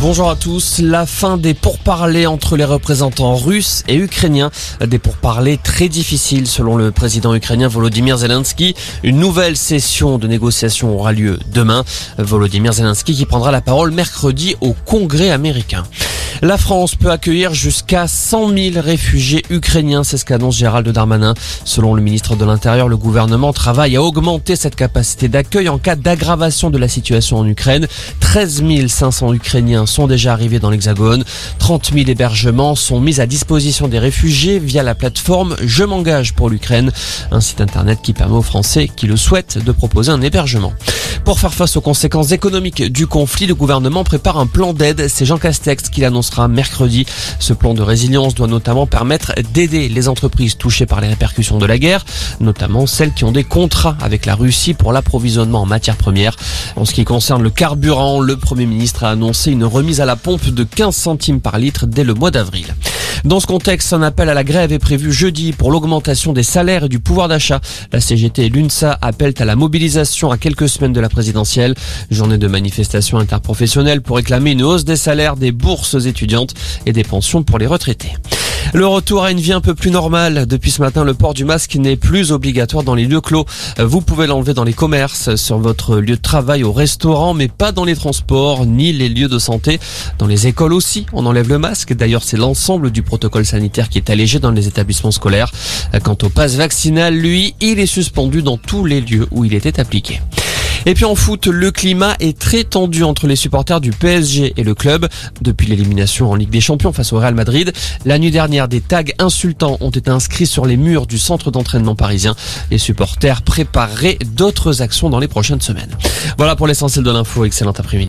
Bonjour à tous. La fin des pourparlers entre les représentants russes et ukrainiens. Des pourparlers très difficiles selon le président ukrainien Volodymyr Zelensky. Une nouvelle session de négociation aura lieu demain. Volodymyr Zelensky qui prendra la parole mercredi au Congrès américain. La France peut accueillir jusqu'à 100 000 réfugiés ukrainiens, c'est ce qu'annonce Gérald Darmanin. Selon le ministre de l'Intérieur, le gouvernement travaille à augmenter cette capacité d'accueil en cas d'aggravation de la situation en Ukraine. 13 500 Ukrainiens sont déjà arrivés dans l'Hexagone. 30 000 hébergements sont mis à disposition des réfugiés via la plateforme Je m'engage pour l'Ukraine, un site internet qui permet aux Français qui le souhaitent de proposer un hébergement. Pour faire face aux conséquences économiques du conflit, le gouvernement prépare un plan d'aide. C'est Jean Castex qui l'annoncera mercredi. Ce plan de résilience doit notamment permettre d'aider les entreprises touchées par les répercussions de la guerre, notamment celles qui ont des contrats avec la Russie pour l'approvisionnement en matières premières. En ce qui concerne le carburant, le Premier ministre a annoncé une remise à la pompe de 15 centimes par litre dès le mois d'avril. Dans ce contexte, un appel à la grève est prévu jeudi pour l'augmentation des salaires et du pouvoir d'achat. La CGT et l'UNSA appellent à la mobilisation à quelques semaines de la présidentielle. Journée de manifestation interprofessionnelle pour réclamer une hausse des salaires, des bourses étudiantes et des pensions pour les retraités. Le retour à une vie un peu plus normale. Depuis ce matin, le port du masque n'est plus obligatoire dans les lieux clos. Vous pouvez l'enlever dans les commerces, sur votre lieu de travail, au restaurant, mais pas dans les transports ni les lieux de santé. Dans les écoles aussi, on enlève le masque. D'ailleurs, c'est l'ensemble du protocole sanitaire qui est allégé dans les établissements scolaires. Quant au pass vaccinal, lui, il est suspendu dans tous les lieux où il était appliqué. Et puis en foot, le climat est très tendu entre les supporters du PSG et le club. Depuis l'élimination en Ligue des Champions face au Real Madrid, la nuit dernière, des tags insultants ont été inscrits sur les murs du centre d'entraînement parisien. Les supporters prépareraient d'autres actions dans les prochaines semaines. Voilà pour l'essentiel de l'info. Excellent après-midi.